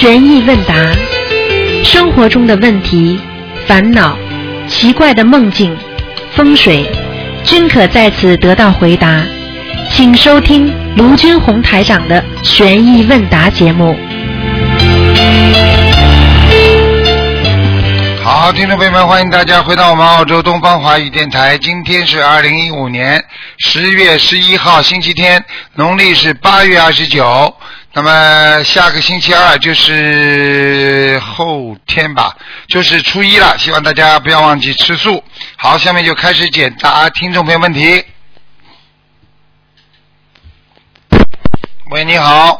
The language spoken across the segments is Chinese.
悬疑问答，生活中的问题、烦恼、奇怪的梦境、风水，均可在此得到回答。请收听卢军红台长的悬疑问答节目。好，听众朋友们，欢迎大家回到我们澳洲东方华语电台。今天是二零一五年十月十一号，星期天，农历是八月二十九。那么下个星期二就是后天吧，就是初一了。希望大家不要忘记吃素。好，下面就开始解答听众朋友问题。喂，你好。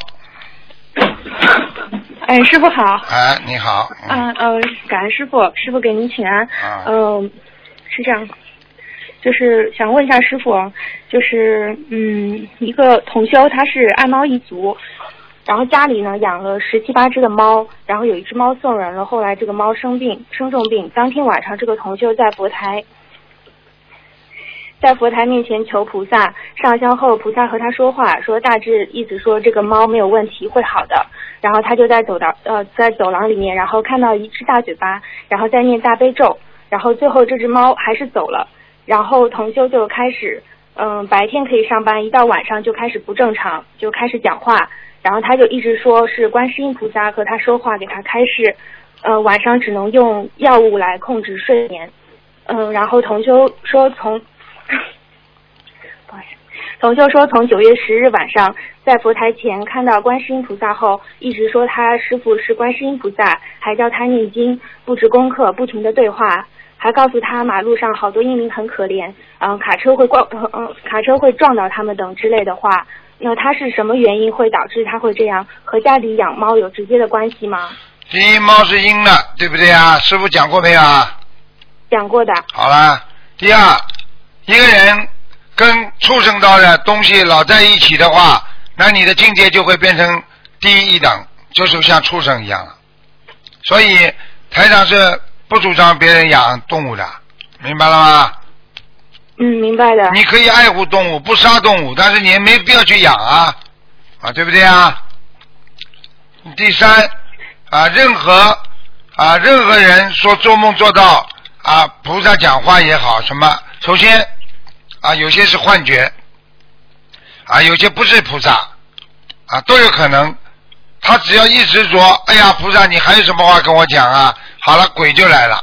哎，师傅好。哎，你好。嗯呃，感恩师傅，师傅给您请安。啊嗯、是这样，就是想问一下师傅，就是嗯，一个同修他是爱猫一族，然后家里呢养了十七八只的猫，然后有一只猫送人了，后来这个猫生病，生重病，当天晚上这个同修在佛台。在佛台面前求菩萨，上香后菩萨和他说话，说大致意思说这个猫没有问题，会好的。然后他就在走廊呃在走廊里面，然后看到一只大嘴巴，然后在念大悲咒，然后最后这只猫还是走了，然后同修就开始嗯白天可以上班，一到晚上就开始不正常，就开始讲话，然后他就一直说是观世音菩萨和他说话，给他开示，呃晚上只能用药物来控制睡眠，嗯然后同修说从。不好意思，同修说，从九月十日晚上在佛台前看到观世音菩萨后，一直说他师傅是观世音菩萨，还教他念经、布置功课、不停的对话，还告诉他马路上好多英灵很可怜，嗯、卡车会撞，嗯、嗯卡车会撞到他们等之类的话。那他是什么原因会导致他会这样？和家里养猫有直接的关系吗？第一，猫是阴的，对不对啊？师傅讲过没有啊？讲过的。好了，第二，一个人跟畜生道的东西老在一起的话，那你的境界就会变成低一等，就是像畜生一样了。所以台长是不主张别人养动物的，明白了吗？嗯，明白的。你可以爱护动物，不杀动物，但是你也没必要去养啊，啊，对不对啊？第三啊，任何啊任何人说做梦做到啊菩萨讲话也好，什么，首先啊有些是幻觉，啊有些不是菩萨，啊都有可能。他只要一直说，哎呀菩萨，你还有什么话跟我讲啊？好了，鬼就来了。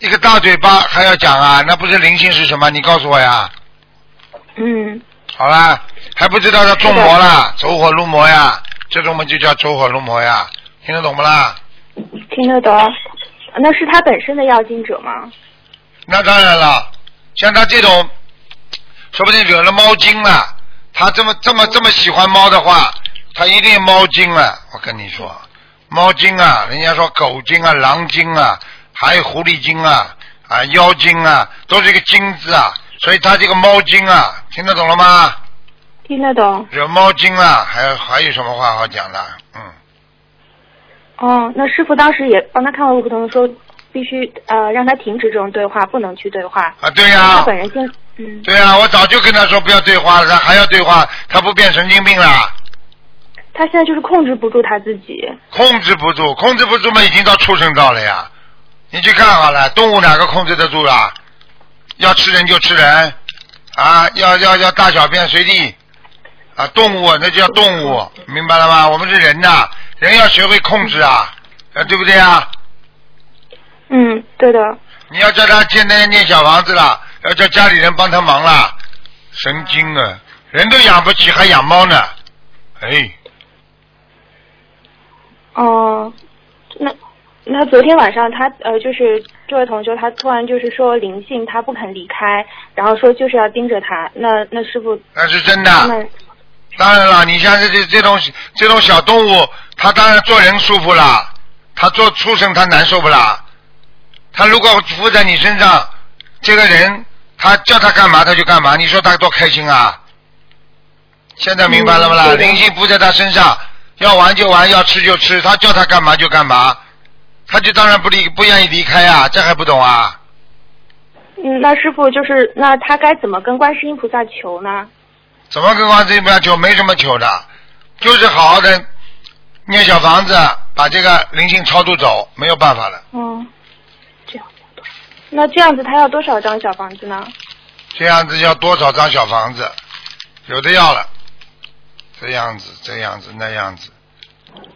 一个大嘴巴还要讲啊？那不是灵性是什么？你告诉我呀。嗯，好啦，还不知道他中魔了，走火入魔呀，这种我们就叫走火入魔呀，听得懂不啦？听得懂。那是他本身的要经者吗？那当然了，像他这种，说不定惹了猫精了。他这么这么这么喜欢猫的话，他一定猫精了。我跟你说，猫精啊，人家说狗精啊、狼精啊，还有狐狸精啊、啊妖精啊，都是一个精字啊。所以他这个猫精啊，听得懂了吗？听得懂。惹猫精啊，还有还有什么话好讲的？嗯。哦，那师傅当时也帮他看过不同说，必须呃让他停止这种对话，不能去对话。啊，对呀、他本人先，嗯，对呀、我早就跟他说不要对话了，他还要对话，他不变神经病了？他现在就是控制不住他自己。控制不住，控制不住嘛，已经到畜生道了呀。你去看好了，动物哪个控制得住啦？要吃人就吃人，啊，要要要大小便随地，啊，动物那叫动物，明白了吗？我们是人呐，人要学会控制啊，啊，对不对啊？嗯，对的。你要叫他现在念小房子了，要叫家里人帮他忙了，神经啊！人都养不起，还养猫呢？哎，哦，那那昨天晚上他呃就是这位同学他突然就是说灵性他不肯离开，然后说就是要盯着他。那那师傅那是真的。当然了，你像这这这种这种小动物，它当然做人舒服啦，它做畜生它难受不啦？它如果附在你身上，这个人他叫他干嘛他就干嘛，你说他多开心啊？现在明白了灵性附在他身上，要玩就玩，要吃就吃，他叫他干嘛就干嘛，他就当然不离不愿意离开啊，这还不懂啊？嗯，那师傅就是那他该怎么跟观世音菩萨求呢？怎么跟观世音菩萨求？没什么求的，就是好好的念小房子把这个灵性超度走，没有办法了。嗯，这样那这样子他要多少张小房子呢？这样子要多少张小房子？有的要了，这样子，这样子，那样子，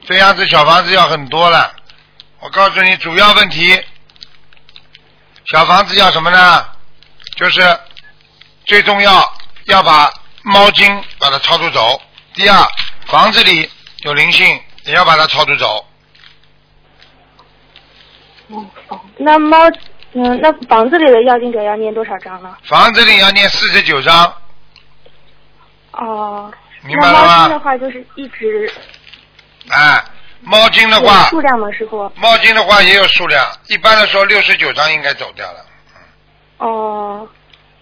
这样子小房子要很多了。我告诉你，主要问题，小房子要什么呢？就是最重要要把猫精把它超度走。第二，房子里有灵性，也要把它超度走。那猫，嗯，那房子里的要经者要念多少章呢？房子里要念四十九章，哦，明白了那猫精的？话就是一直哎，猫精的有话，数量吗，师傅？猫精的话也有数量，一般的说六十九张应该走掉了。哦，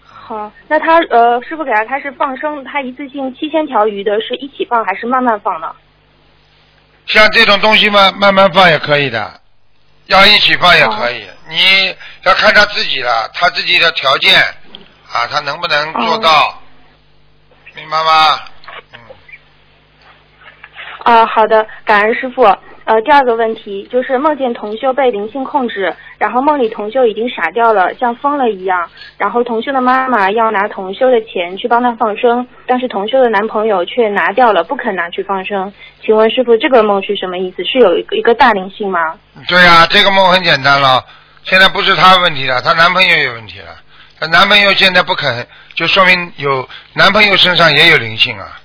好，那他呃，师傅给他他是放生，他一次性七千条鱼的是一起放还是慢慢放呢？像这种东西嘛，慢慢放也可以的，要一起放也可以。你要看他自己了，他自己的条件啊，他能不能做到，明白吗？嗯，啊，好的，感恩师傅。呃，第二个问题就是梦见同修被灵性控制，然后梦里同修已经傻掉了，像疯了一样。然后同修的妈妈要拿同修的钱去帮他放生，但是同修的男朋友却拿掉了，不肯拿去放生。请问师傅，这个梦是什么意思？是有一个一个大灵性吗？对呀、这个梦很简单了，现在不是她问题了，她男朋友有问题了，她男朋友现在不肯，就说明有男朋友身上也有灵性啊。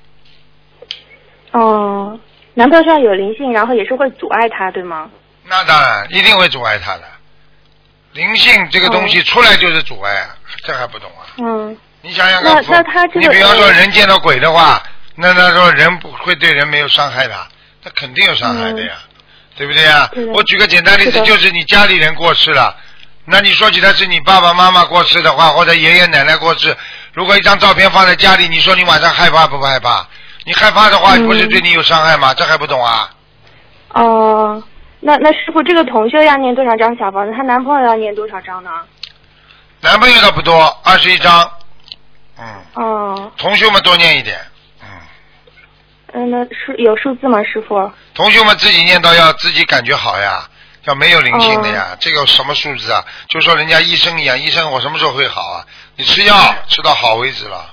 哦，男朋友有灵性，然后也是会阻碍他，对吗？那当然，一定会阻碍他的。灵性这个东西出来就是阻碍啊，这还不懂啊？嗯，你想想看，那他这个你比方说呃人见到鬼的话，那他说人不会对人没有伤害的，他肯定有伤害的呀，对不对呀对？我举个简单例子，就是你家里人过世了，那你说起来是你爸爸妈妈过世的话，或者爷爷奶奶过世，如果一张照片放在家里，你说你晚上害怕不害怕？你害怕的话，嗯不是对你有伤害吗？这还不懂啊？哦，那那师傅，这个同学要念多少张小房子？她男朋友要念多少张呢？男朋友倒不多，二十一张，嗯，哦，同学们多念一点，嗯。嗯，那数有数字吗，师傅？同学们自己念到要自己感觉好呀，要没有灵性的呀。这个什么数字啊？就说人家医生一样，医生我什么时候会好啊？你吃药吃到好为止了。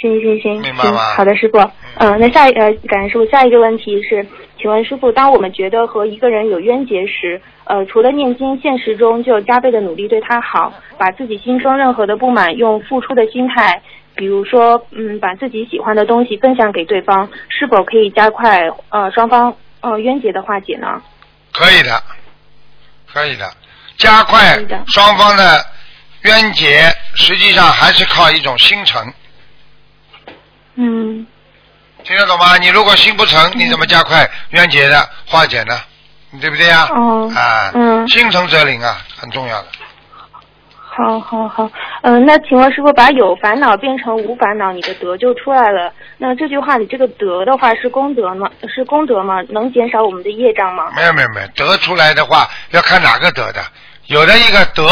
行行行，行，明白吗好的，师傅。嗯、那下一呃，感恩师傅。下一个问题是，请问师傅，当我们觉得和一个人有冤结时，呃，除了念经，现实中就加倍的努力对他好，把自己心中任何的不满用付出的心态，比如说，嗯，把自己喜欢的东西分享给对方，是否可以加快呃双方呃冤结的化解呢？可以的，可以的，加快双方的冤结，实际上还是靠一种心诚，嗯，听得懂吗？你如果心不诚，你怎么加快冤结的化解呢？对不对呀？哦啊，嗯心诚则灵啊，很重要的。好，好，好，嗯、那请问师傅，把有烦恼变成无烦恼，你的德就出来了。那这句话里这个德的话是功德吗？是功德吗？能减少我们的业障吗？没有没有没有，德出来的话要看哪个德的，有的一个德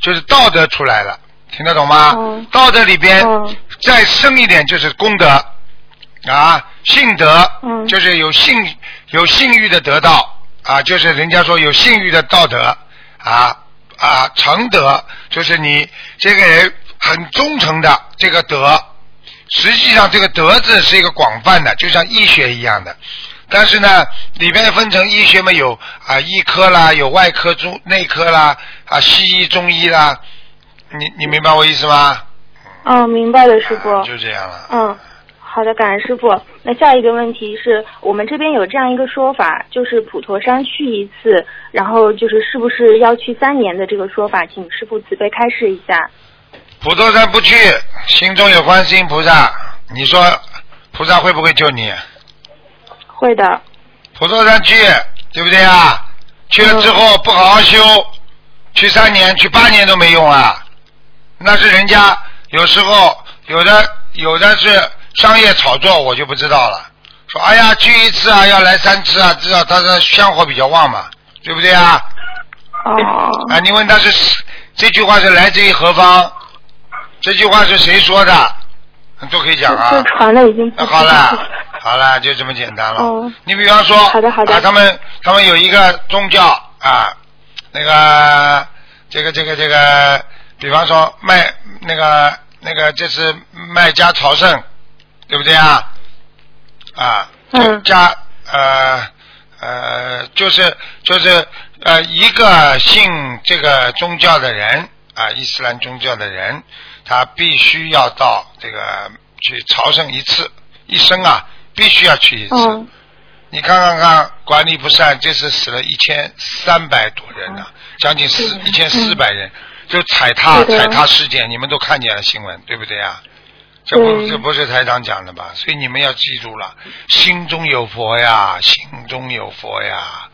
就是道德出来了，听得懂吗？哦道德里边、哦再深一点就是功德啊，性德、嗯就是有性有性欲的得到啊，就是人家说有性欲的道德啊啊，诚德就是你这个人很忠诚的这个德。实际上，这个德字是一个广泛的，就像医学一样的。但是呢，里边分成医学嘛，有啊医科啦，有外科、中内科啦，啊西医、中医啦。你你明白我意思吗？哦，明白了，师傅。啊就这样了。嗯，好的，感恩师傅。那下一个问题是我们这边有这样一个说法，就是普陀山去一次，然后就是是不是要去三年的这个说法，请师傅慈悲开示一下。普陀山不去，心中有观世音菩萨，你说菩萨会不会救你？会的。普陀山去，对不对啊？去了之后不好好修，去三年、去八年都没用啊。那是人家有时候有的有的是商业炒作，我就不知道了。说哎呀，去一次啊，要来三次啊，至少他的香火比较旺嘛，对不对啊？哦。啊，你问他是这句话是来自于何方？这句话是谁说的？都可以讲啊。这传了已经好了好了，就这么简单了。哦你比方说，好的好的啊，他们他们有一个宗教啊，那个这个这个这个，比方说卖那个那个，这是卖家朝圣，对不对啊？啊，加呃呃，就是就是呃，一个信这个宗教的人啊，伊斯兰宗教的人，他必须要到这个去朝圣一次，一生啊，必须要去一次。嗯。你看看看，管理不善，这次死了一千三百多人呢、将近四一千四百人，就踩踏踩踏事件，你们都看见了新闻，对不对啊？这不这不是台长讲的吧？所以你们要记住了，心中有佛呀，心中有佛呀。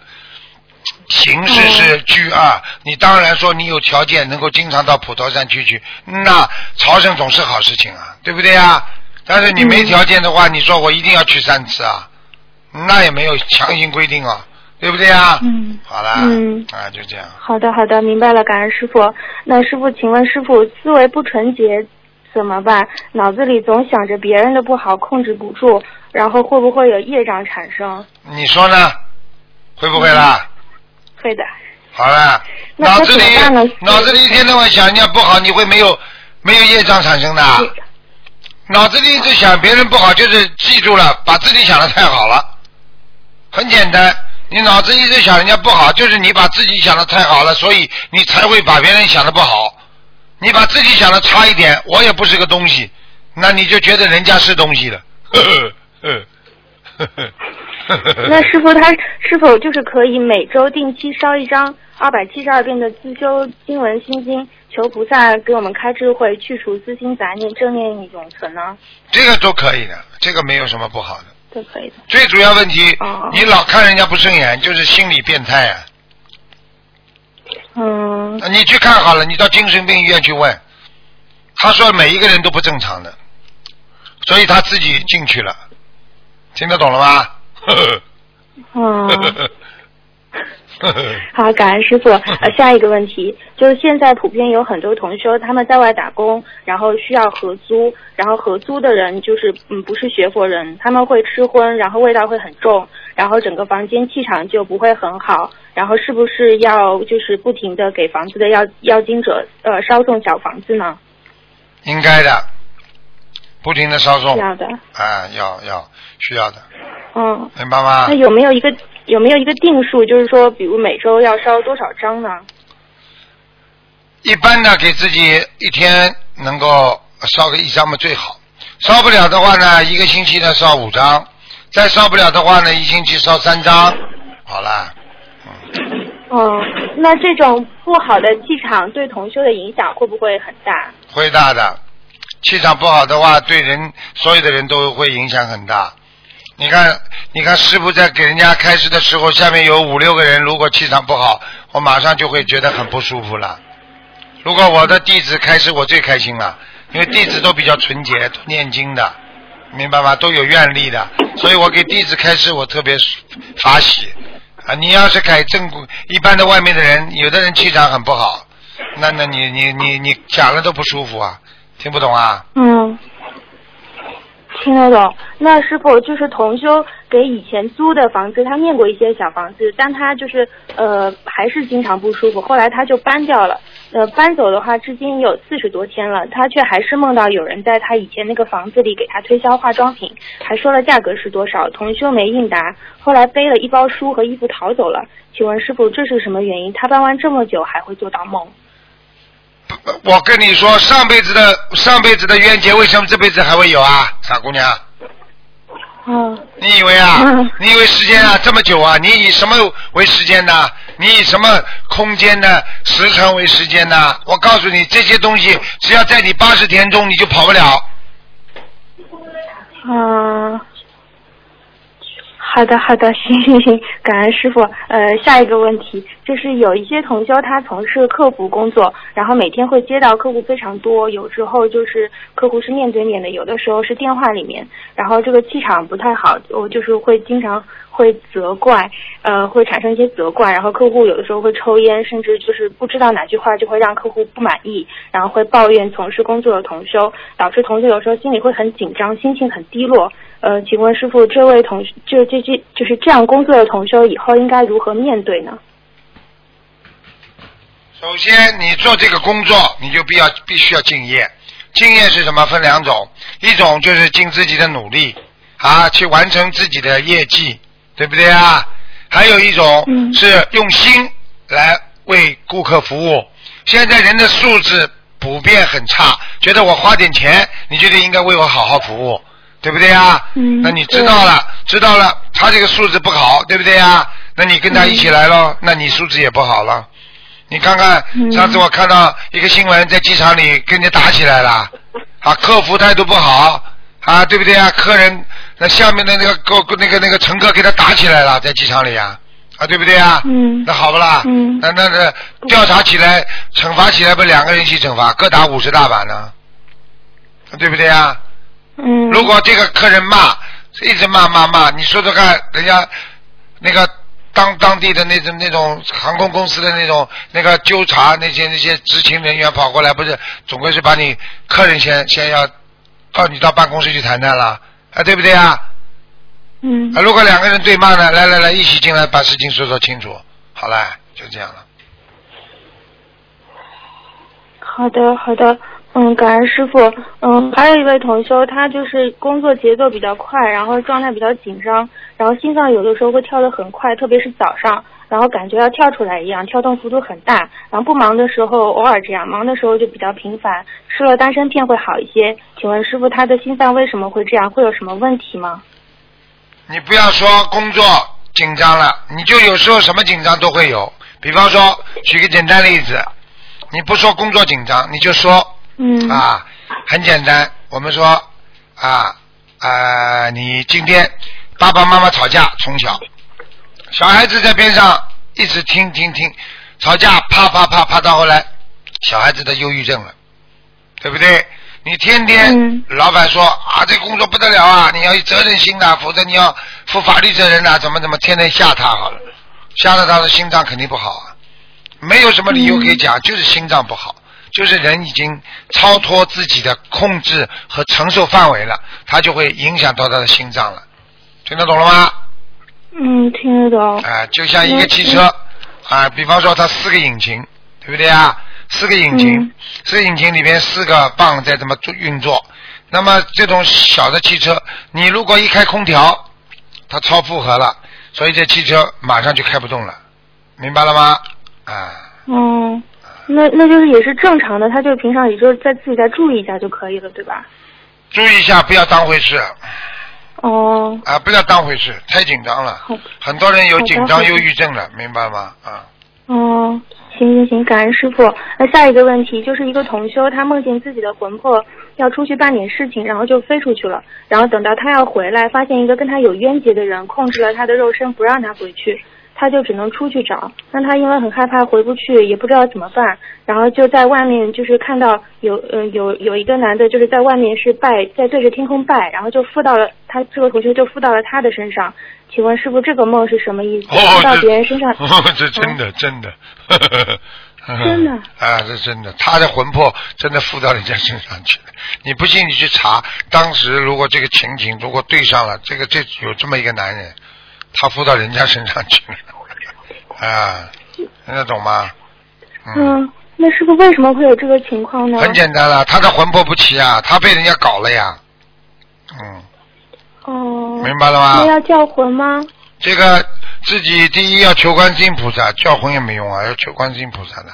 形式是居二，你当然说你有条件能够经常到普陀山去去，那朝圣总是好事情啊，对不对啊？但是你没条件的话，你说我一定要去三次啊，那也没有强行规定啊，对不对啊？嗯好啦，嗯啊，就这样。好的，好的，明白了，感恩师傅。那师傅，请问师傅，思维不纯洁怎么办？脑子里总想着别人的不好，控制不住，然后会不会有业障产生？你说呢？会不会啦？会的。好了，脑子里脑子里一天到晚想人家不好，你会没有没有业障产生的？脑子里一直想别人不好，就是记住了，把自己想的太好了。很简单，你脑子一直想人家不好，就是你把自己想的太好了，所以你才会把别人想的不好。你把自己想的差一点，我也不是个东西，那你就觉得人家是东西了。呵呵呵呵呵呵那师傅他是否就是可以每周定期烧一张二百七十二遍的自修经文心经，求菩萨给我们开智慧，去除私心杂念，正念永存呢？这个都可以的，这个没有什么不好的。都可以的。最主要问题，哦你老看人家不顺眼，就是心理变态啊！嗯，你去看好了，你到精神病医院去问，他说每一个人都不正常的，所以他自己进去了，听得懂了吗？呵 呵嗯。好，感恩师傅。呃，下一个问题就是现在普遍有很多同修他们在外打工，然后需要合租，然后合租的人就是嗯不是学佛人，他们会吃荤，然后味道会很重，然后整个房间气场就不会很好，然后是不是要就是不停的给房子的要要经者呃烧送小房子呢？应该的，不停的烧送，要的，啊，要要需要的，嗯，明白吗那？有没有一个有没有一个定数，就是说比如每周要烧多少张呢？一般的给自己一天能够烧个一张嘛最好，烧不了的话呢，一个星期呢烧五张，再烧不了的话呢，一星期烧三张，好了，哦，那这种不好的气场对同修的影响会不会很大？会大的。气场不好的话，对人所有的人都会影响很大。你看，你看师傅在给人家开示的时候，下面有五六个人，如果气场不好，我马上就会觉得很不舒服了。如果我的弟子开示，我最开心了，因为弟子都比较纯洁，念经的，明白吗？都有愿力的，所以我给弟子开示，我特别法喜啊。你要是改正规一般的外面的人，有的人气场很不好，那那你你你你讲了都不舒服啊，听不懂啊？嗯，听得懂。那师傅就是同修给以前租的房子，他念过一些小房子，但他就是呃还是经常不舒服，后来他就搬掉了。呃，搬走的话，至今有四十多天了，他却还是梦到有人在他以前那个房子里给他推销化妆品，还说了价格是多少，同修没应答，后来背了一包书和衣服逃走了。请问师傅，这是什么原因？他搬完这么久还会做到梦？我跟你说，上辈子的上辈子的冤结，为什么这辈子还会有啊，傻姑娘？嗯你以为啊嗯？你以为时间啊这么久啊？你以什么为时间呢？你以什么空间的时长为时间呢？我告诉你，这些东西只要在你八十天中，你就跑不了。嗯，好的好的，行行行，感恩师傅。呃，下一个问题就是有一些同修他从事客服工作，然后每天会接到客户非常多，有时候就是客户是面对面的，有的时候是电话里面，然后这个气场不太好，我就是会经常会责怪，呃，会产生一些责怪，然后客户有的时候会抽烟，甚至就是不知道哪句话就会让客户 不满意，然后会抱怨从事工作的同修，导致同修有时候心里会很紧张，心情很低落。呃，请问师傅，这位同就这这就是这样工作的同修以后应该如何面对呢？首先，你做这个工作，你就必要必须要敬业。敬业是什么？分两种，一种就是尽自己的努力啊，去完成自己的业绩，对不对啊？还有一种嗯是用心来为顾客服务。现在人的素质普遍很差，觉得我花点钱，你就得应该为我好好服务，对不对啊？嗯那你知道了，知道了，他这个素质不好，对不对啊？那你跟他一起来咯，那你素质也不好了。你看看，嗯上次我看到一个新闻，在机场里跟人家打起来了，啊，客服态度不好，啊，对不对啊？客人那下面的那个客那个那个乘客给他打起来了，在机场里啊，啊，对不对啊？嗯那好不啦？嗯那那那调查起来，惩罚起来不两个人一起惩罚，各打五十大板呢，对不对啊？嗯，如果这个客人骂，一直骂骂骂，你说说看，人家那个当当地的那种那种航空公司的那种那个纠察那些那些执勤人员跑过来，不是总归是把你客人先先要到你到办公室去谈谈了，啊，对不对啊？嗯啊，如果两个人对骂呢，来来来，一起进来把事情说说清楚，好了，就这样了。好的，好的，嗯，感恩师傅。嗯，还有一位同修，他就是工作节奏比较快，然后状态比较紧张，然后心脏有的时候会跳得很快，特别是早上，然后感觉要跳出来一样，跳动幅度很大。然后不忙的时候偶尔这样，忙的时候就比较频繁。吃了丹参片会好一些。请问师傅，他的心脏为什么会这样？会有什么问题吗？你不要说工作紧张了，你就有时候什么紧张都会有。比方说，举个简单例子，你不说工作紧张，你就说嗯。啊，很简单，我们说啊啊，你今天爸爸妈妈吵架，从小小孩子在边上一直听听听，吵架啪啪啪啪到后来，小孩子的忧郁症了，对不对？你天天、嗯。老板说啊，这工作不得了啊，你要有责任心的，否则你要负法律责任的，怎么怎么，天天吓他好了，吓得他的心脏肯定不好啊，没有什么理由可以讲，就是心脏不好，就是人已经超脱自己的控制和承受范围了，他就会影响到他的心脏了，听得懂了吗？嗯，听得懂。啊、就像一个汽车啊、比方说它四个引擎，对不对啊？四个引擎，嗯四个引擎里面四个泵在怎么做运作。那么这种小的汽车，你如果一开空调，它超负荷了，所以这汽车马上就开不动了，明白了吗？啊，嗯，那那就是也是正常的，他就平常也就是在自己再注意一下就可以了，对吧？注意一下，不要当回事哦，啊，不要当回事，太紧张了好。很多人有紧张忧郁症了，明白吗？啊，哦，行行行，感恩师傅。那下一个问题就是一个同修，他梦见自己的魂魄要出去办点事情，然后就飞出去了。然后等到他要回来，发现一个跟他有冤结的人控制了他的肉身，不让他回去，他就只能出去找。那他因为很害怕回不去，也不知道怎么办，然后就在外面就是看到有呃有有一个男的，就是在外面是拜，在对着天空拜，然后就附到了他这个同学就附到了他的身上。请问师傅，这个梦是什么意思？哦，附到别人身上？哦，这真的真的，真 的啊，这真的，他的魂魄真的附到人家身上去了。你不信，你去查，当时如果这个情景如果对上了，这个这有这么一个男人，他附到人家身上去了，啊，听得懂吗？嗯，嗯，那师傅为什么会有这个情况呢？很简单了，他的魂魄不齐啊，他被人家搞了呀，嗯，哦，明白了吗那？要叫魂吗？这个自己第一要求观世音菩萨，叫魂也没用啊，要求观世音菩萨的。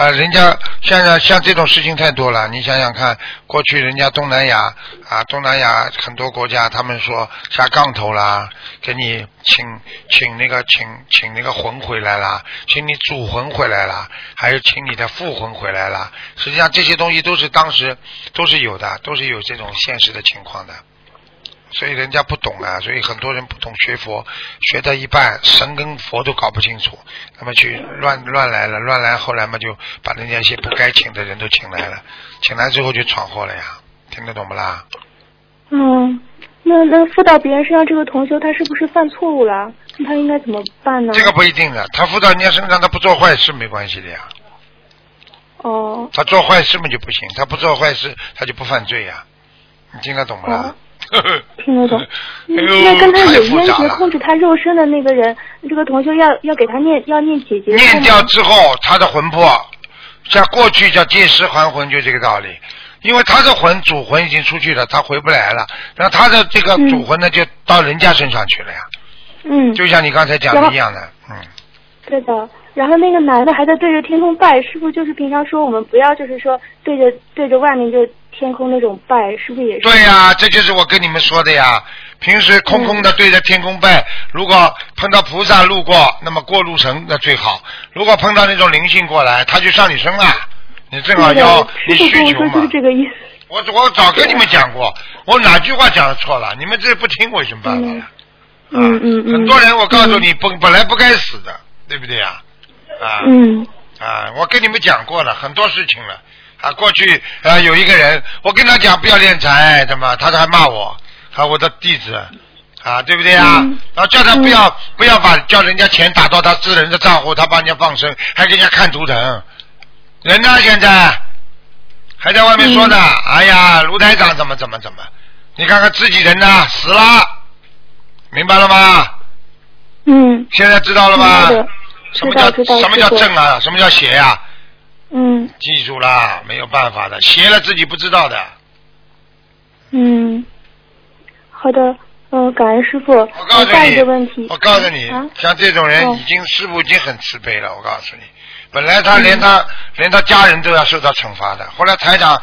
啊，人家像像像这种事情太多了，你想想看，过去人家东南亚啊，东南亚很多国家，他们说下杠头啦，给你请请那个请请那个魂回来啦，请你主魂回来啦，还有请你的父魂回来啦。实际上这些东西都是当时都是有的，都是有这种现实的情况的。所以人家不懂啊，所以很多人不懂学佛，学到一半神跟佛都搞不清楚，那么去乱乱来了，乱来后来嘛就把人家一些不该请的人都请来了，请来之后就闯祸了呀，听得懂不啦？嗯，那那那附到别人身上这个同修，他是不是犯错误了？那他应该怎么办呢？这个不一定的，他附到人家身上，他不做坏事没关系的呀。哦他做坏事嘛就不行，他不做坏事他就不犯罪呀。你听得懂不啦？听得懂。哎那呦，那跟他有冤结。控制他肉身的那个人，这个同学要要给他念要念姐姐念掉之后，他的魂魄像过去叫借尸还魂，就这个道理。因为他的魂主魂已经出去了，他回不来了。然后他的这个嗯主魂呢，就到人家身上去了呀。嗯，就像你刚才讲的一样的，嗯，对的。然后那个男的还在对着天空拜，是不是就是平常说我们不要就是说对着对着外面就天空那种拜，是不是也是？对呀、这就是我跟你们说的呀。平时空空的对着天空拜，如果碰到菩萨路过，那么过路神那最好。如果碰到那种灵性过来，他就上你身了，你正好要，你师傅跟需求嘛我说就是。这个意思。我我早跟你们讲过，我哪句话讲的错了？你们这不听我有什么办法呀？嗯嗯嗯。很多人我告诉你，本本来不该死的，对不对呀？啊。嗯。啊，我跟你们讲过了，很多事情了。啊，过去啊有一个人，我跟他讲不要敛财，怎么，他还骂我，啊我的弟子，啊对不对啊？嗯。然后叫他不要、不要把叫人家钱打到他私人的账户，他帮人家放生，还给人家看图腾，人呢现在？还在外面说呢，嗯哎呀卢台长怎么怎么怎么，你看看自己人呢死了，明白了吗？嗯。现在知道了吗？什么叫什么叫正啊？什么叫邪呀、嗯记住啦，没有办法的，邪了自己不知道的。嗯，好的，嗯、感恩师傅。我告诉下一你个问题，，我告诉你啊，像这种人哦已经师傅已经很慈悲了。我告诉你，本来他连他、连他家人都要受到惩罚的，后来台长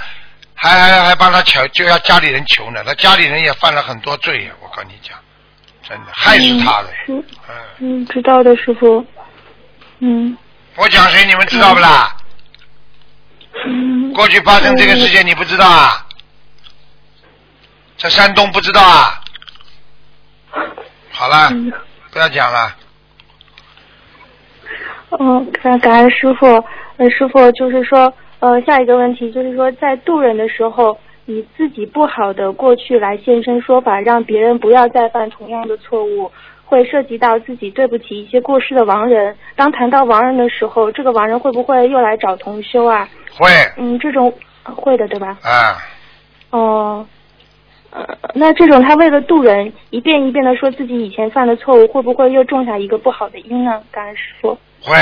还还还帮他求，就要家里人求呢，他家里人也犯了很多罪呀。我跟你讲，真的害死他了。嗯，嗯，嗯，知道的，师傅。嗯我讲谁你们知道不啦？嗯。过去发生这个事情你不知道啊？在山东不知道啊？好了，嗯。不要讲了。嗯，感感恩师傅。呃，师傅就是说，呃，下一个问题就是说，在渡人的时候，以自己不好的过去来现身说法，让别人不要再犯同样的错误，会涉及到自己对不起一些过世的亡人。当谈到亡人的时候，这个亡人会不会又来找同修啊？会嗯，这种呃会的，对吧？啊，哦，呃，那这种他为了渡人，一遍一遍的说自己以前犯的错误，会不会又种下一个不好的因呢？感恩师傅。会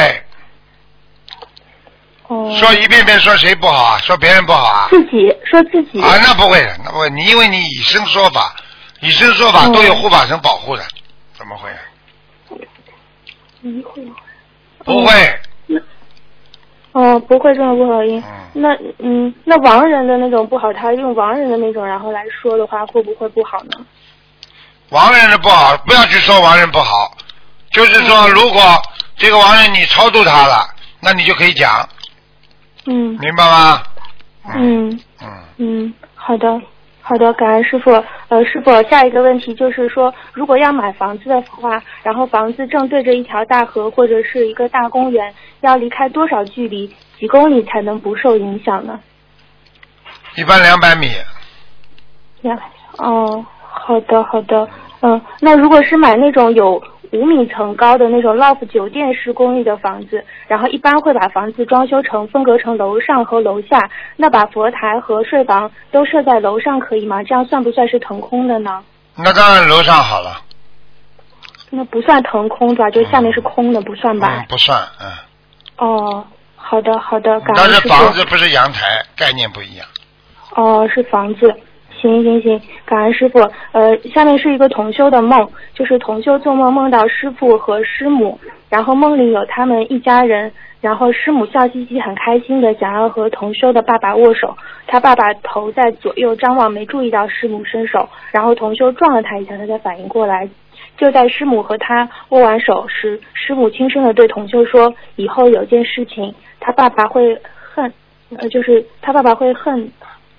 哦。说一遍遍说谁不好啊？说别人不好啊？自己说自己。啊，那不会的，那不会。你因为你以身说法，以身说法哦都有护法神保护的，怎么会？嗯会。不会。哦，不会这么不好音。嗯那嗯，那亡人的那种不好，他用亡人的那种然后来说的话，会不会不好呢？亡人的不好，不要去说亡人不好，就是说，嗯如果这个亡人你超度他了，那你就可以讲，嗯明白吗？嗯嗯，嗯，好的。好的，感恩师傅。呃，师傅，下一个问题就是说，如果要买房子的话，然后房子正对着一条大河或者是一个大公园，要离开多少距离，几公里才能不受影响呢？一般两百米，呀，哦，好的好的，嗯，那如果是买那种有五米层高的那种 loft 酒店式公寓的房子，然后一般会把房子装修成分隔成楼上和楼下，那把佛台和睡房都设在楼上可以吗？这样算不算是腾空的呢？那当然楼上好了，那不算腾空对吧？就下面是空的，不算吧嗯，？不算，嗯，哦，好的好的，感但是。房子不是阳台，概念不一样。哦，是房子。行行行，感恩师傅。呃，下面是一个同修的梦，就是同修做梦梦到师傅和师母，然后梦里有他们一家人，然后师母笑嘻嘻很开心的想要和同修的爸爸握手，他爸爸头在左右张望，没注意到师母伸手，然后同修撞了他一下，他才反应过来。就在师母和他握完手时，师母轻声的对同修说：“以后有件事情，他爸爸会恨，呃，就是他爸爸会恨。”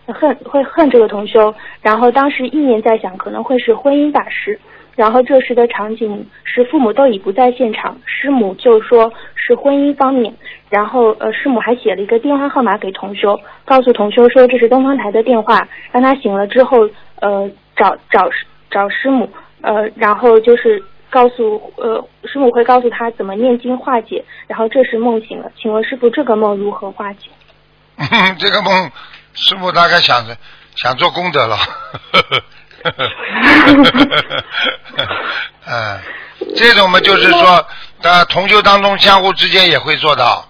恨会恨这个同修，然后当时意念在想可能会是婚姻大事，然后这时的场景是父母都已不在现场，师母就说是婚姻方面，然后呃师母还写了一个电话号码给同修，告诉同修说这是东方台的电话，让他醒了之后呃找找找师母，呃，然后就是告诉呃师母会告诉他怎么念经化解，然后这时梦醒了，请问师傅这个梦如何化解？这个梦，师傅大概想着想做功德了。嗯，这种嘛，就是说，啊，同修当中相互之间也会做到，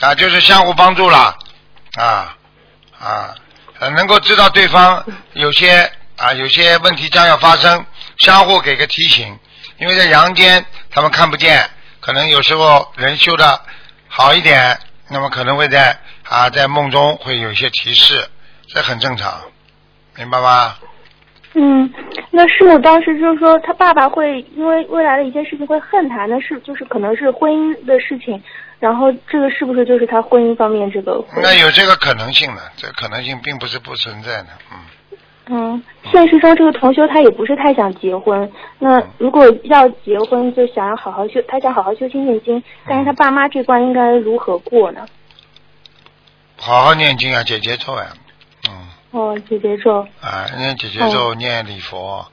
啊，就是相互帮助啦，啊啊，呃能够知道对方有些啊有些问题将要发生，相互给个提醒，因为在阳间他们看不见，可能有时候人修的好一点，那么可能会在啊在梦中会有一些提示，这很正常，明白吗？嗯，那师母当时就是说，他爸爸会因为未来的一件事情会恨他，那是就是可能是婚姻的事情，然后这个是不是就是他婚姻方面这个？那有这个可能性的，这个可能性并不是不存在的，嗯。嗯，现实中这个同修他也不是太想结婚，那如果要结婚，就想要好好修，他想好好修心念经，但是他爸妈这关应该如何过呢？好好念经啊，姐姐咒啊，嗯。哦，姐姐咒。啊，念姐姐咒，念礼佛，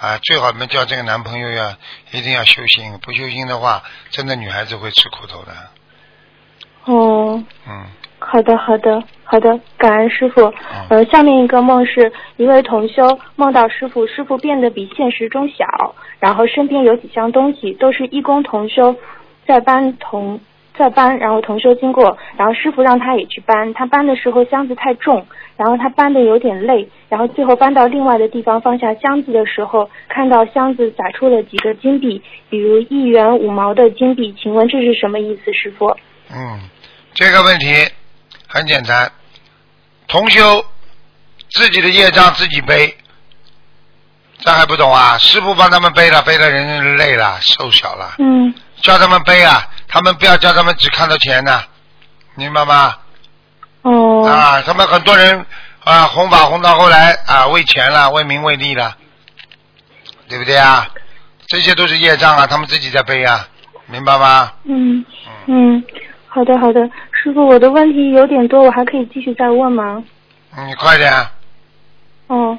啊，最好们叫这个男朋友呀，一定要修心，不修心的话，真的女孩子会吃苦头的。哦。嗯。好的，好的，好的，感恩师傅。呃，下面一个梦是一位同修梦到师傅，师傅变得比现实中小，然后身边有几箱东西，都是义工同修在搬同在搬，然后同修经过，然后师傅让他也去搬，他搬的时候箱子太重，然后他搬的有点累，然后最后搬到另外的地方放下箱子的时候，看到箱子洒出了几个金币，比如一元五毛的金币，请问这是什么意思，师傅？嗯，这个问题很简单，同修自己的业障自己背，这还不懂啊？师傅帮他们背了，背的人累了，瘦小了。嗯。叫他们背啊，他们不要叫他们只看到钱呢，明白吗？哦。啊，他们很多人啊，弘法弘到后来啊，为钱了，为名为利了，对不对啊？这些都是业障啊，他们自己在背啊，明白吗？嗯嗯，好的好的，师傅，我的问题有点多，我还可以继续再问吗？你快点。哦。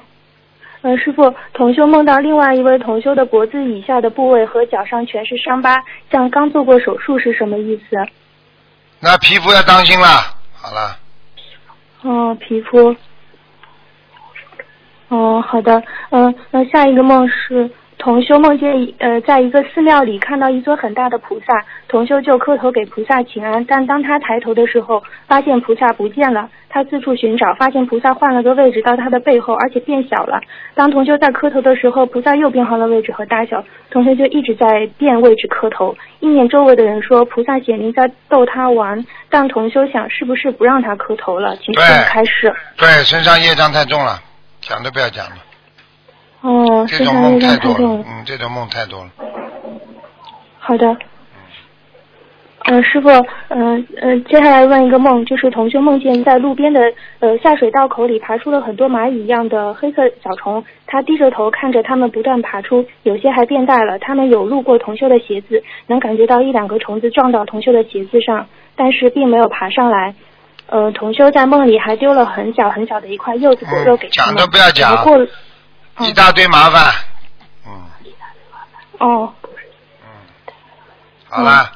呃，师傅，同修梦到另外一位同修的脖子以下的部位和脚上全是伤疤，像刚做过手术，是什么意思？那皮肤要当心了。好了。哦，皮肤。哦，好的。嗯，那下一个梦是同修梦见一呃，在一个寺庙里看到一尊很大的菩萨，同修就磕头给菩萨请安，但当他抬头的时候，发现菩萨不见了。他四处寻找，发现菩萨换了个位置到他的背后，而且变小了。当同修在磕头的时候，菩萨又变换了位置和大小，同修就一直在变位置磕头。一念周围的人说菩萨显灵在逗他玩，但同修想是不是不让他磕头了？请开示。对，身上业障太重了，讲都不要讲了。哦，这种梦太多了，嗯，这种梦太多了。好的。嗯，师傅，嗯嗯，接下来问一个梦，就是同修梦见在路边的呃下水道口里爬出了很多蚂蚁一样的黑色小虫，他低着头看着它们不断爬出，有些还变大了。他们有路过同修的鞋子，能感觉到一两个虫子撞到同修的鞋子上，但是并没有爬上来。呃，同修在梦里还丢了很小很小的一块柚子果肉给他们，讲都不要讲，过一大堆麻烦。嗯。哦。嗯。好了。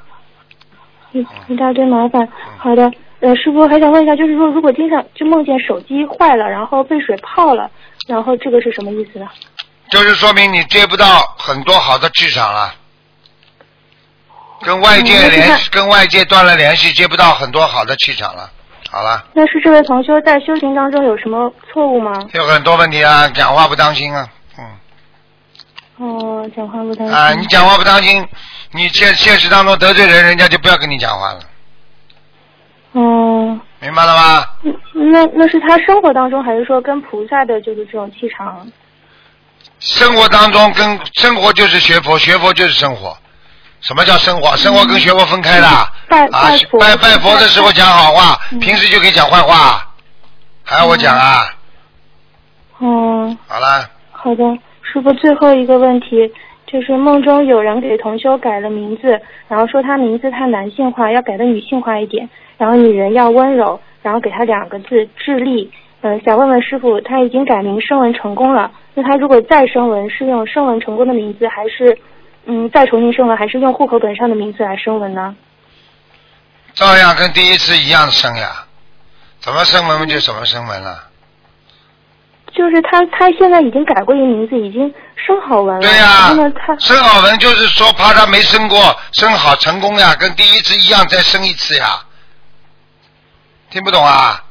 一一大堆麻烦，好的，呃，师傅还想问一下，就是说，如果经常就梦见手机坏了，然后被水泡了，然后这个是什么意思呢？就是说明你接不到很多好的气场了，跟外界联系，跟外界断了联系，接不到很多好的气场了。好了。那是这位同修在修行当中有什么错误吗？有很多问题啊，讲话不当心啊，嗯。哦，讲话不当心。啊，你讲话不当心。你现现实当中得罪人，人家就不要跟你讲话了。哦。明白了吗？那那是他生活当中，还是说跟菩萨的就是这种气场？生活当中跟生活就是学佛，学佛就是生活。什么叫生活？生活跟学佛分开的。拜拜佛。拜拜佛的时候讲好话，平时就可以讲坏话，还要我讲啊？嗯。好了。好的，师傅，最后一个问题。就是梦中有人给同修改了名字，然后说他名字太男性化，要改的女性化一点，然后女人要温柔，然后给他两个字智力。嗯，想问问师傅，他已经改名声纹成功了，那他如果再声纹，是用声纹成功的名字，还是嗯再重新生了，还是用户口本上的名字来生文呢？照样跟第一次一样生呀，怎么生文就怎么生文了。就是他，他现在已经改过一个名字，已经生好文了。对呀、那么他生好文就是说怕他没生过，生好成功呀，跟第一次一样再生一次呀。听不懂啊？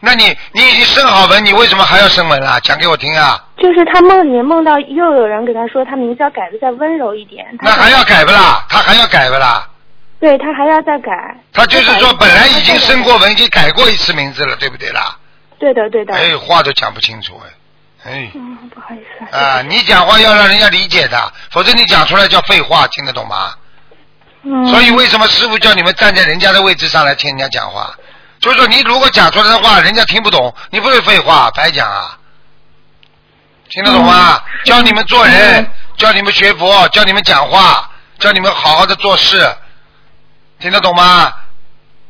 那你你已经生好文，你为什么还要生文啊？讲给我听啊！就是他梦里面梦到又有人给他说他名字要改的再温柔一点。那还要改不啦？他还要改不啦？对他还要再改。他就是说本来已经生过文，已经改过一次名字了，对不对啦？对的对的。哎，话都讲不清楚哎，哎。嗯，不好意思。啊，你讲话要让人家理解的，否则你讲出来叫废话，听得懂吗？嗯。所以为什么师傅叫你们站在人家的位置上来听人家讲话？就是说你如果讲出来的话，人家听不懂，你不是废话，白讲啊。听得懂吗？教你们做人，教你们学佛，教你们讲话，教你们好好的做事，听得懂吗？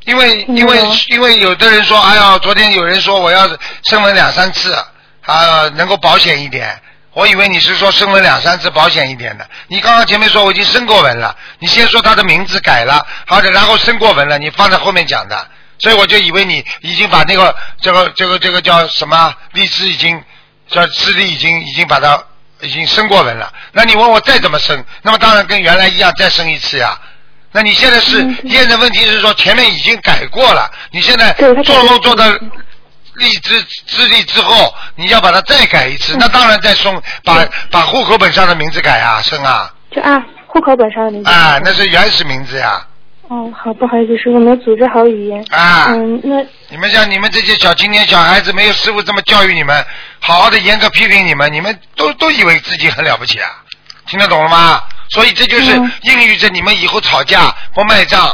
因为因为因为有的人说，哎呀，昨天有人说我要升温两三次啊，能够保险一点。我以为你是说升温两三次保险一点的。你刚刚前面说我已经升过文了，你先说他的名字改了，好的，然后升过文了，你放在后面讲的，所以我就以为你已经把那个这个这个这个叫什么荔枝已经叫智力已经已经把它已经升过文了。那你问我再怎么升，那么当然跟原来一样再升一次呀。那你现在是现在问题是说前面已经改过了，你现在做梦做的荔枝智力之后，你要把它再改一次，那当然再送把把户口本上的名字改啊，生啊。就按户口本上的名字。啊，那是原始名字呀。哦，好，不好意思，师傅没有组织好语言。啊。嗯，那你们像你们这些小青年小孩子，没有师傅这么教育你们，好好的严格批评你们，你们都都以为自己很了不起啊，听得懂了吗？所以这就是孕育着你们以后吵架不卖账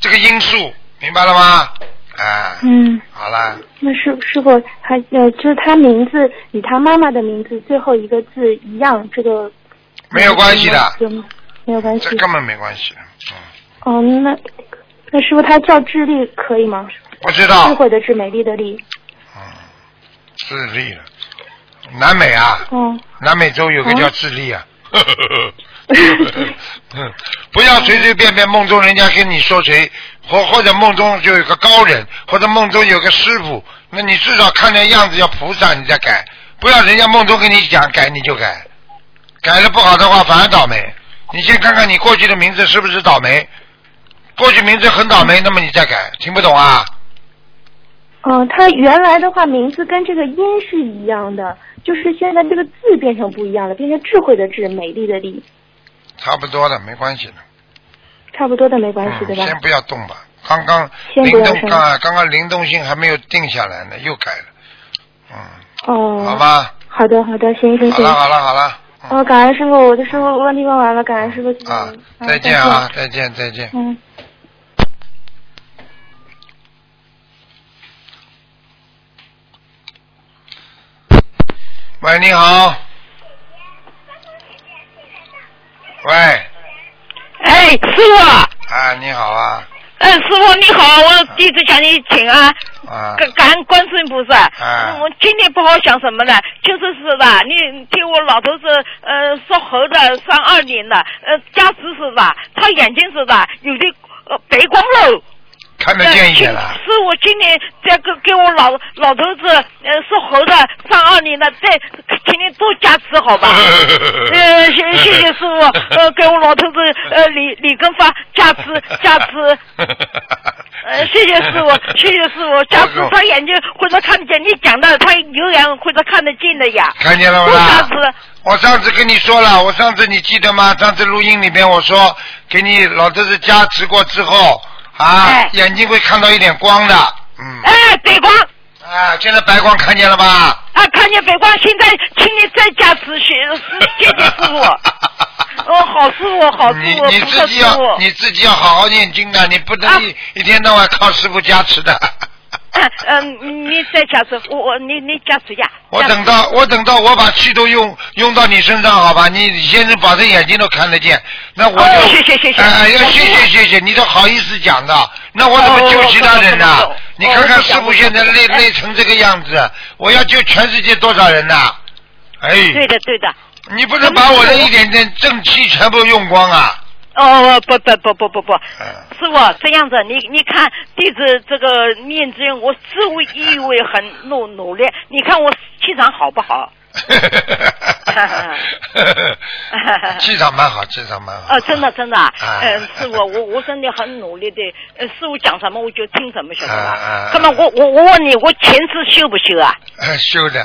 这个因素，明白了吗？啊，嗯，好了，那师师傅还呃，就是他名字与他妈妈的名字最后一个字一样，这个没有关系的，有没有关系。这根本没关系的，嗯，哦，那那师傅他叫智利可以吗？不知道智慧的智，美丽的丽。嗯智利了，南美啊，嗯，南美洲有个叫智利啊。不要随随便便梦中人家跟你说谁，或或者梦中就有个高人，或者梦中有个师傅，那你至少看那样子要菩萨，你再改，不要人家梦中跟你讲改你就改，改了不好的话反而倒霉。你先看看你过去的名字是不是倒霉，过去名字很倒霉，那么你再改，听不懂啊？哦，他原来的话名字跟这个音是一样的，就是现在这个字变成不一样了，变成智慧的智，美丽的丽，差不多的，没关系的。差不多的没关系，对吧？嗯先不要动吧，刚刚先灵动不要动啊，刚刚灵动性还没有定下来呢，又改了，嗯，哦，好吧，好的，好的，行行行。好了好了好了，哦，感恩师傅，我的师傅问题问完了，感恩师傅，啊，再见啊，再见再见。嗯。喂，你好。喂，哎，师傅，啊，你好啊，嗯，师傅你好，我弟子向你请安，啊，感感恩观世音菩萨。啊我今天不好想什么呢？就是是吧，你听我老头子呃说猴的，三二年的，呃家子是吧，他眼睛是吧，有的呃白光漏。看得见一点了。是我今年在给给我老老头子呃属猴的三二年的，再请你多加持好吧？呃，谢谢谢师傅，呃，给我老头子呃李李根发加持 加持。呃，谢谢师傅，谢谢师傅，加持他眼睛或者看得见，你讲的他有眼或者看得见的呀。看见了多加吗持。？我上次跟你说了，我上次你记得吗？上次录音里边我说给你老头子加持过之后啊，哎眼睛会看到一点光的，嗯，哎，白光啊，现在白光看见了吧？啊，看见白光，现在请你再加持，谢谢谢师傅。哦，好师傅，好师你傅，你自己要。你自己要好好念经的，你不能一、一天到晚靠师傅加持的。嗯，你再加持，我我你你加持呀。我等到我等到我把气都用用到你身上，好吧？你先生保证眼睛都看得见，那我就哦谢谢谢谢哎、要谢谢谢谢，你都好意思讲的，那我怎么救其他人呢、你看看哦师傅现在累累成这个样子，我要救全世界多少人呐、哎，对的对的。你不能把我的一点点正气全部用光啊！哦，不不不不不不，嗯师傅这样子，你你看弟子这个念经，我自我以为很努努力，你看我气场好不好？气场蛮好，气场蛮好。呃，真的真的，啊嗯，师傅，我我真的很努力的，呃，师傅讲什么我就听什么，晓得吧啊？那么我我我问你，我前世修不修啊？修的。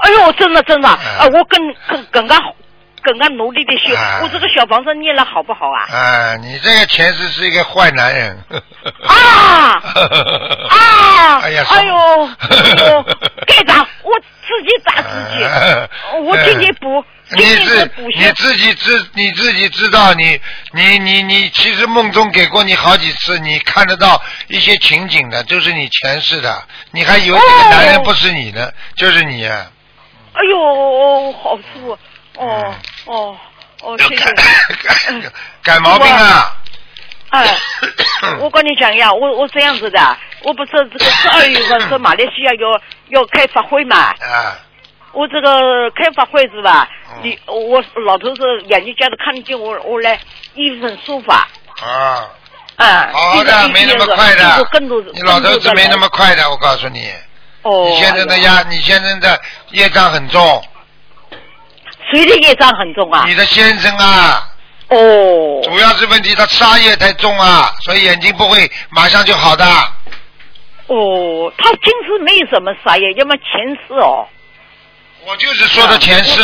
哎呦，真的真的，啊呃，我更更更加更加努力的修啊，我这个小房子念了好不好啊？啊，你这个前世是一个坏男人。啊 啊！哎呀，哎呦，我该打 我自己打自己，我今天补，你自你。自己知你自己知道你你你你其实梦中给过你好几次，你看得到一些情景的，就是你前世的，你还以为这个男人不是你呢，就是你啊。哎呦，好师傅，哦哦哦，谢谢。改改毛病啊！哎，我跟你讲呀，我我这样子的，我不是这个十二月份是 马来西亚要要开法会嘛，啊，我这个开法会是吧嗯？你我老头子眼睛家的看见我，我来一份书法，啊，啊，好的，没那么快的，你老头子没那么快的，我告诉你，哦，你现在的压，你现在的业障很重，谁的业障很重啊？你的先生啊，哦，主要是问题他杀业太重啊，所以眼睛不会马上就好的。哦，他今世没有什么杀业，要么前世哦。我就是说的前世，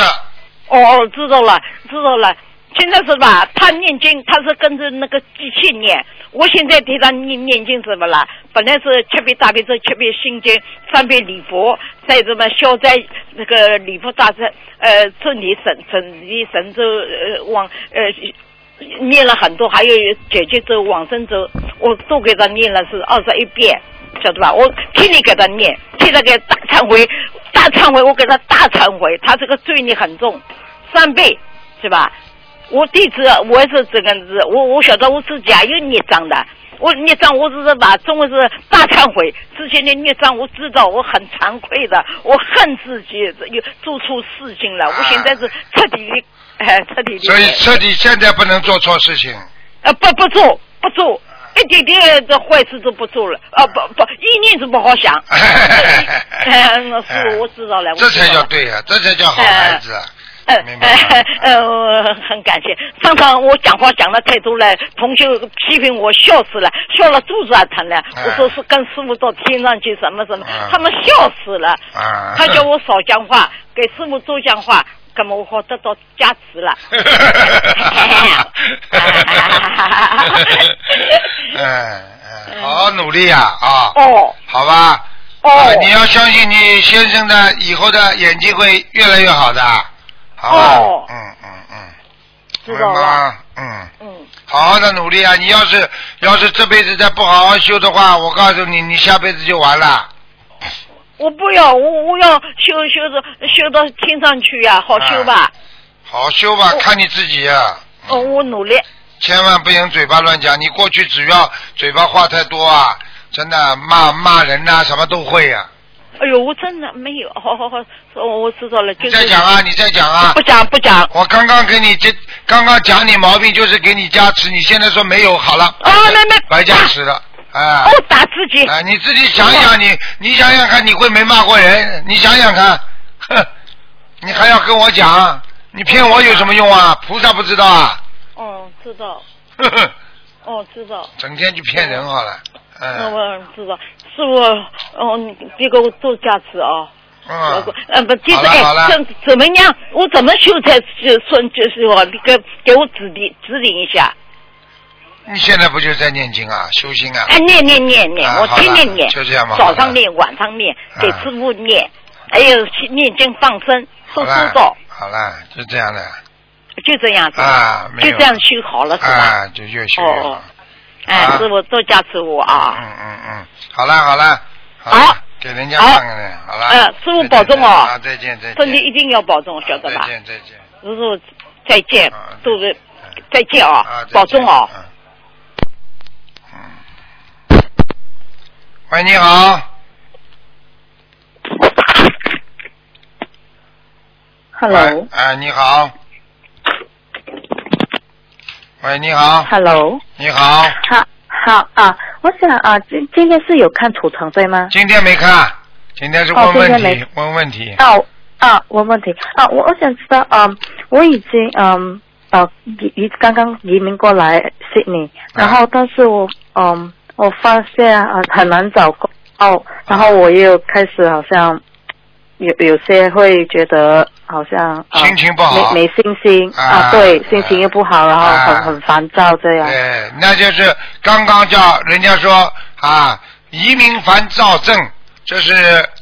哦哦，知道了，知道了。现在是吧？他念经，他是跟着那个机器念。我现在给他念念经什么了？本来是七遍大悲咒，七遍心经，三遍礼佛，再什么消灾那个礼佛大忏，呃，准提神准提神咒，呃，往呃念了很多，还有姐姐咒、往生咒，我都给他念了是二十一遍，晓得吧？我天天给他念，天天给他大忏悔，大忏悔，我给他大忏悔，他这个罪孽很重，三倍是吧？我弟子我也是这个子，我我晓得我自己也有孽障的，我孽障我只是把中文是大忏悔，之前的孽障我知道我很惭愧的，我恨自己又做错事情了，我现在是彻底的，哎、彻底的。所以彻底现在不能做错事情。呃，不不做不做，一点点的坏事都不做了，啊不不，意念是不好想。嗯，是我知道了，这才叫对呀、这才叫好孩子啊！呃明白吗呃呃，我很感谢。上场我讲话讲的太多了，同学批评我笑死了，笑了肚子还疼了。哎我说是跟师傅到天上去什么什么啊，他们笑死了。啊他叫我少讲话，给师傅多讲话，那么我好得到加持了。嗯 嗯，好好努力呀啊！哦好吧。哦啊你要相信你先生的以后的演技会越来越好的，哦嗯嗯嗯，知道吗？嗯，嗯，好好的努力啊！你要是要是这辈子再不好好修的话，我告诉你，你下辈子就完了。我不要，我我要修修到修到天上去呀、好修吧？好好修吧，看你自己啊。哦，我努力。千万不能嘴巴乱讲，你过去只要嘴巴话太多啊，真的骂骂人呐、什么都会呀、哎呦，我真的没有，好好好，我我知道了，就你是再讲啊，你再讲啊不。讲不讲。我刚刚给你这，刚刚讲你毛病就是给你加持，你现在说没有，好了，啊，没没，白加持了，哎、我打自己。哎，你自己想想你，你想想看，你会没骂过人？你想想看，哼，你还要跟我讲，你骗我有什么用啊？菩萨不知道啊？哦，知道，呵呵，哦，知道，整天去骗人好了，嗯，嗯我知道，师傅，哦，你别给我做加持啊。嗯，呃不，就好是了好了哎，怎怎么样？我怎么修才就顺就是我你给给我指点指点一下。你现在不就在念经啊，修心啊？哎，念念念念，我天天念，就这样嘛早上念，晚上念，啊给师傅念，还有去念经放生，都好了知道，，好了，就这样的就这样子，啊，就这样修好了是吧？啊，就越修越好哦。哎，啊师傅多加持我啊！嗯嗯嗯，好了好了，好了给人家看看呢，好了。呃师傅保重哦啊，再见再见。身体一定要保重，晓得吧再？见再见。师傅再见啊，都是再见啊啊，，保重哦。嗯。嗯。喂，你好。Hello，哎，你好。喂，你好，Hello，你好，好，好啊，我想啊，今今天是有看图腾对吗？今天没看，今天是哦问问题，问问题。啊啊，问问题啊，我我想知道，啊，我已经嗯呃移移刚刚移民过来 Sydney，然后但是我嗯我发现啊很难找工哦，然后我又开始好像有有些会觉得好像、呃、心情不好没没信心啊啊，对，心情又不好，然后很、啊很烦躁这样。对，那就是刚刚叫人家说啊，移民烦躁症，这是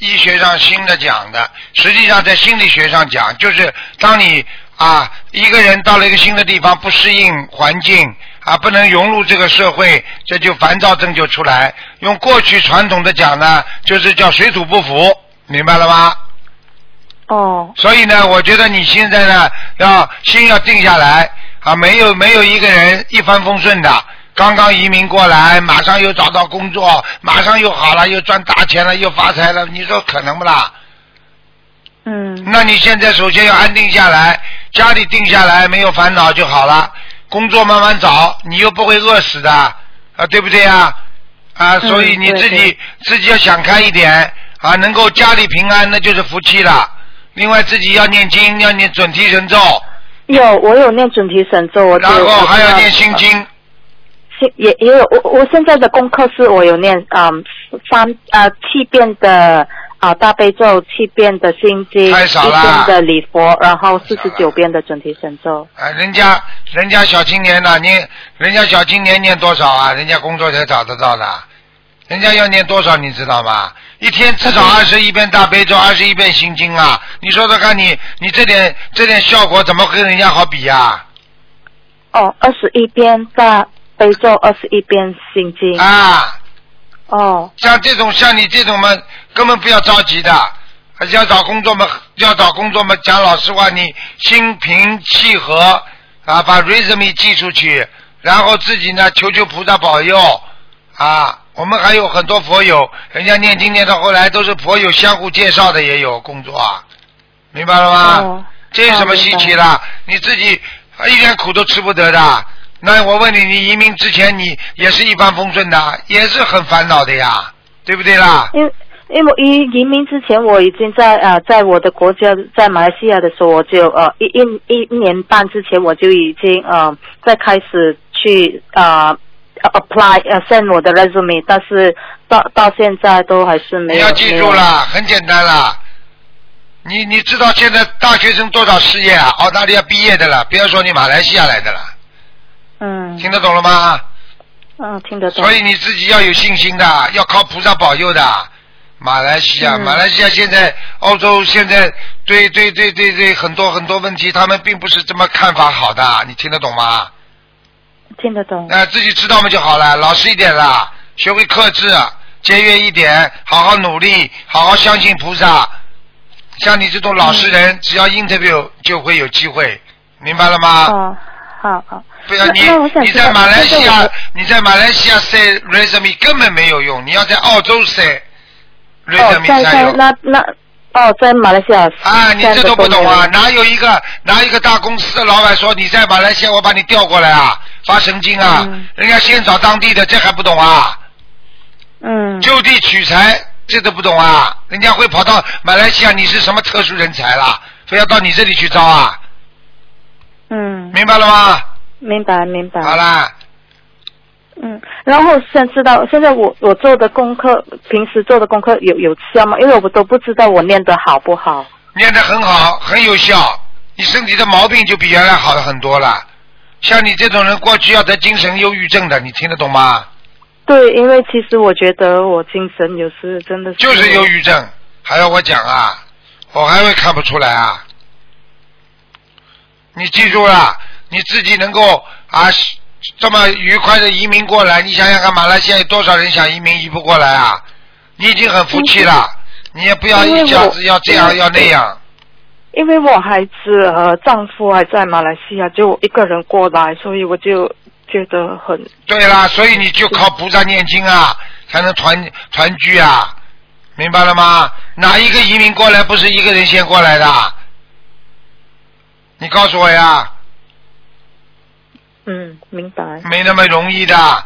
医学上新的讲的。实际上在心理学上讲，就是当你啊一个人到了一个新的地方，不适应环境啊，不能融入这个社会，这就烦躁症就出来。用过去传统的讲呢，就是叫水土不服，明白了吗？哦，所以呢，我觉得你现在呢，要心要定下来啊，没有没有一个人一帆风顺的。刚刚移民过来，马上又找到工作，马上又好了，又赚大钱了，又发财了，你说可能不啦？嗯那你现在首先要安定下来，家里定下来，没有烦恼就好了。工作慢慢找，你又不会饿死的啊，对不对啊？啊，所以你自己对自己要想开一点啊，能够家里平安，那就是福气了。另外自己要念经，要念准提神咒，有我有念准提神咒，我然后还要念心经。是也也有我我现在的功课是我有念嗯三呃七遍的啊、大悲咒，七遍的心经，太少了一遍的礼佛，然后四十九遍的准提神咒。啊，人家人家小青年呢，念人家小青年念多少啊？人家工作才找得到的，人家要念多少你知道吗？一天至少二十一遍大悲咒，二十一遍心经啊！你说说看你你这点这点效果怎么跟人家好比呀、哦，二十一遍大悲咒，二十一遍心经。啊？哦像这种像你这种嘛，根本不要着急的。还是要找工作嘛，要找工作嘛，讲老实话，你心平气和啊，把 resume 寄出去，然后自己呢求求菩萨保佑啊。我们还有很多佛友，人家念经念到后来都是佛友相互介绍的，也有工作啊，明白了吗？哦，这有什么稀奇啦？你自己啊一点苦都吃不得的。那我问你，你移民之前你也是一帆风顺的，也是很烦恼的呀，对不对啦？因为因为我移移民之前，我已经在呃，在我的国家，在马来西亚的时候，我就呃一一一年半之前，我就已经呃在开始去呃 apply 呃 send 我的 resume，但是到到现在都还是没有。你要记住啦，很简单啦。你你知道现在大学生多少失业啊？澳大利亚毕业的了，不要说你马来西亚来的了，嗯听得懂了吗？嗯，听得懂。所以你自己要有信心的，要靠菩萨保佑的。马来西亚，嗯马来西亚现在，澳洲现在对对对对对很多很多问题，他们并不是这么看法好的，你听得懂吗？听得懂。哎、自己知道嘛就好了，老实一点啦，学会克制，节约一点，好好努力，好好相信菩萨。像你这种老实人，只要 interview 就会有机会，明白了吗？哦，好好。不要你你在马来西亚你在马来西亚 say resume 根本没有用，你要在澳洲 say 哦，resume 在在才有。哦，在马来西亚。啊，你这都不懂啊？哪有一个哪一个大公司的老板说你在马来西亚，我把你调过来啊？发神经啊！嗯人家先找当地的，这还不懂啊？嗯。就地取材，这都不懂啊？人家会跑到马来西亚，你是什么特殊人才啦？非要到你这里去招啊？嗯，明白了吗？明白明白。好啦，嗯，然后想知道现在我我做的功课，平时做的功课有有效吗？因为我都不知道我念的好不好。念的很好，很有效，你身体的毛病就比原来好了很多了。像你这种人，过去要得精神忧郁症的，你听得懂吗？对，因为其实我觉得我精神有时真的是就是忧郁症，还要我讲啊？我还会看不出来啊？你记住了，你自己能够啊这么愉快的移民过来，你想想看，马来西亚有多少人想移民移不过来啊？你已经很服气了，你也不要一下子要这样要那样。因为我孩子和丈夫还在马来西亚，就我一个人过来，所以我就觉得很对啦，所以你就靠菩萨念经啊，才能团团聚啊，明白了吗？哪一个移民过来不是一个人先过来的？你告诉我呀，嗯，明白。没那么容易的。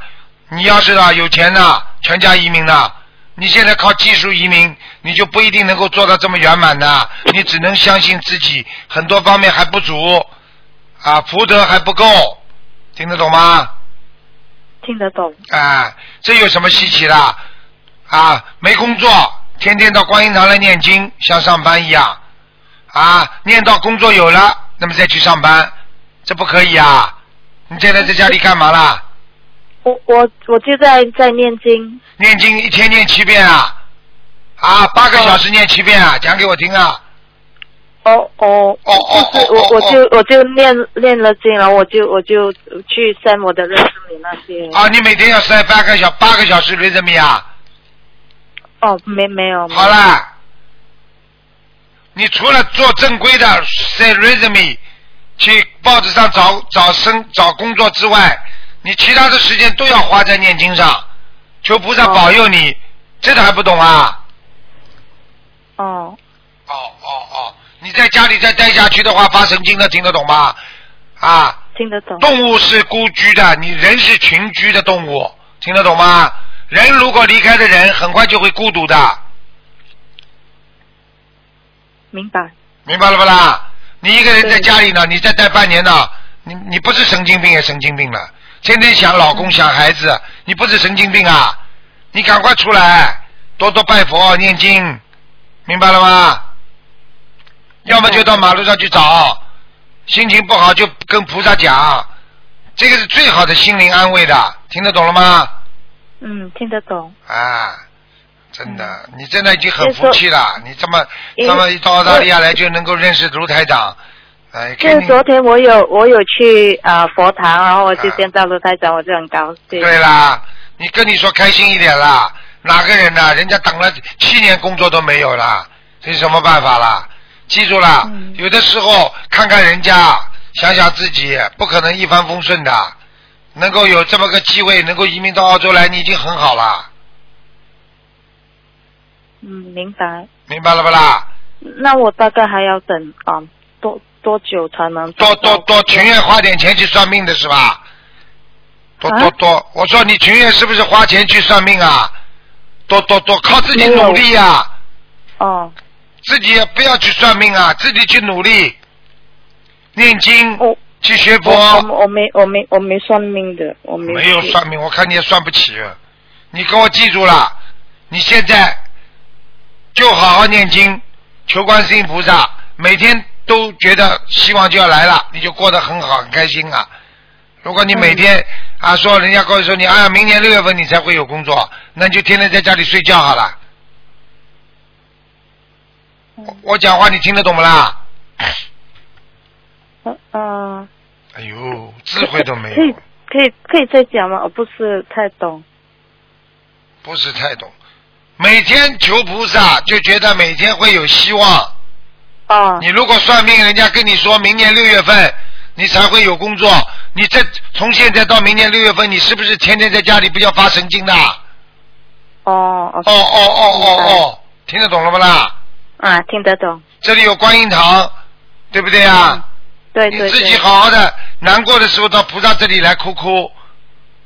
你要是啊有钱的，全家移民的，你现在靠技术移民，你就不一定能够做到这么圆满的。你只能相信自己，很多方面还不足，啊，福德还不够，听得懂吗？听得懂。啊，这有什么稀奇的？啊，没工作，天天到观音堂来念经，像上班一样。啊，念到工作有了，那么再去上班，这不可以啊！你现在在家里干嘛啦？我我我就在在念经。念经一天念七遍啊！啊，八个小时念七遍啊！讲给我听啊！哦哦哦哦就是我我就我就念念了经，然后我就我就去 send 我的认识你那些。啊，你每天要塞八个小八个小时瑞泽米啊！哦，没没有。好啦，你除了做正规的 say resume，去报纸上找找生找工作之外，你其他的时间都要花在念经上，求菩萨保佑你，这个还不懂啊？哦哦哦哦，你在家里再待下去的话，发神经的，听得懂吗？啊，听得懂。动物是孤居的，你人是群居的动物，听得懂吗？人如果离开的人，很快就会孤独的，明白。明白了不啦？你一个人在家里呢，你再待半年呢，你你不是神经病也神经病了，天天想老公想孩子，你不是神经病啊？你赶快出来，多多拜佛念经，明白了吗？要么就到马路上去找，心情不好就跟菩萨讲，这个是最好的心灵安慰的，听得懂了吗？嗯，听得懂。啊，真的，你真的已经很福气了。你这么这么一到澳大利亚来就能够认识卢台长，哎，就昨天我有我有去啊、佛堂，然后我就见到卢台长，我就很高兴。对啦，你跟你说开心一点啦。哪个人呢、人家等了七年工作都没有啦，这有什么办法啦？记住啦，嗯有的时候看看人家，想想自己，不可能一帆风顺的。能够有这么个机会，能够移民到澳洲来，你已经很好了，嗯，明白。明白了不啦？那我大概还要等啊、多多久才能多多多，情愿花点钱去算命的是吧？多啊多多，我说你情愿是不是花钱去算命啊？多多多，靠自己努力呀、哦，自己也不要去算命啊，自己去努力，念经，我去学佛。我没我没我没算命的，我没没有算命，我看你也算不起。你给我记住了，你现在就好好念经，求观世音菩萨，每天都觉得希望就要来了，你就过得很好，很开心啊。如果你每天、啊说人家告诉你，哎呀，明年六月份你才会有工作，那你就天天在家里睡觉好了。我我讲话你听得懂不啦？嗯嗯，哎呦，智慧都没有可以，可以可以再讲吗？我不是太懂。不是太懂。每天求菩萨，就觉得每天会有希望。哦你如果算命，人家跟你说明年六月份你才会有工作，你这从现在到明年六月份，你是不是天天在家里不要发神经的？哦哦哦哦哦哦哦，听得懂了不啦？啊，听得懂。这里有观音堂，对不对啊？你对对对。自己好好的，难过的时候到菩萨这里来哭哭，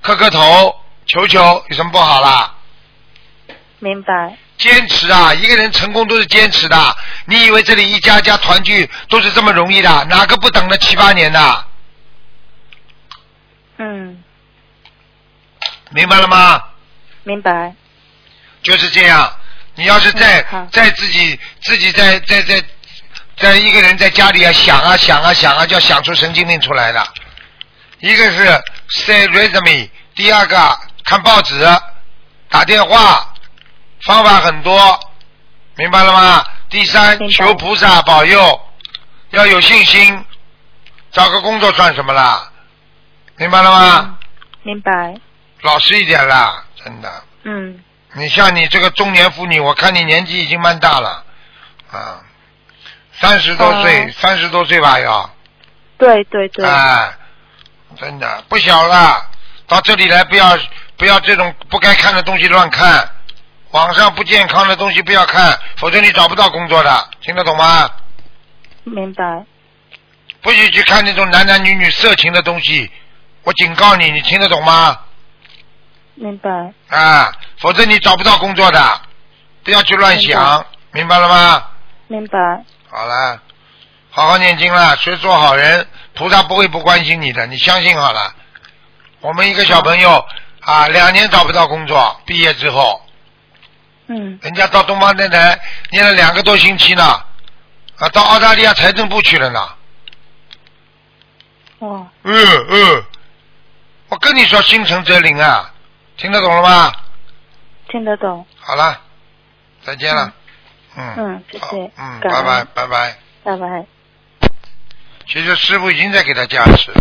磕磕头，求求，有什么不好啦？明白。坚持啊，一个人成功都是坚持的。你以为这里一家家团聚都是这么容易的？哪个不等了七八年的？嗯，明白了吗？明白。就是这样。你要是在、嗯好再自己自己在在在在一个人在家里啊想啊想啊想啊，就要想出神经病出来了。一个是 say resume，第二个看报纸、打电话，方法很多，明白了吗？第三，求菩萨保佑，要有信心，找个工作算什么啦？明白了吗？嗯明白。老实一点啦，真的。嗯，你像你这个中年妇女，我看你年纪已经蛮大了，啊，三十多岁，哦三十多岁吧要，对对对。哎，真的不小了。到这里来不要不要这种不该看的东西乱看，网上不健康的东西不要看，否则你找不到工作的，听得懂吗？明白。不许去看那种男男女女色情的东西。我警告你，你听得懂吗？明白，啊，否则你找不到工作的，不要去乱想，明白了吗？明白，好了，好好念经了，学做好人，菩萨不会不关心你的，你相信好了。我们一个小朋友啊，两年找不到工作，毕业之后，嗯，人家到东方电台念了两个多星期呢，啊，到澳大利亚财政部去了呢。哦，嗯嗯，我跟你说，心诚则灵啊，听得懂了吗？听得懂，好了，再见了。嗯嗯谢谢好嗯，拜拜拜拜。拜拜。其实师傅已经在给他加持了。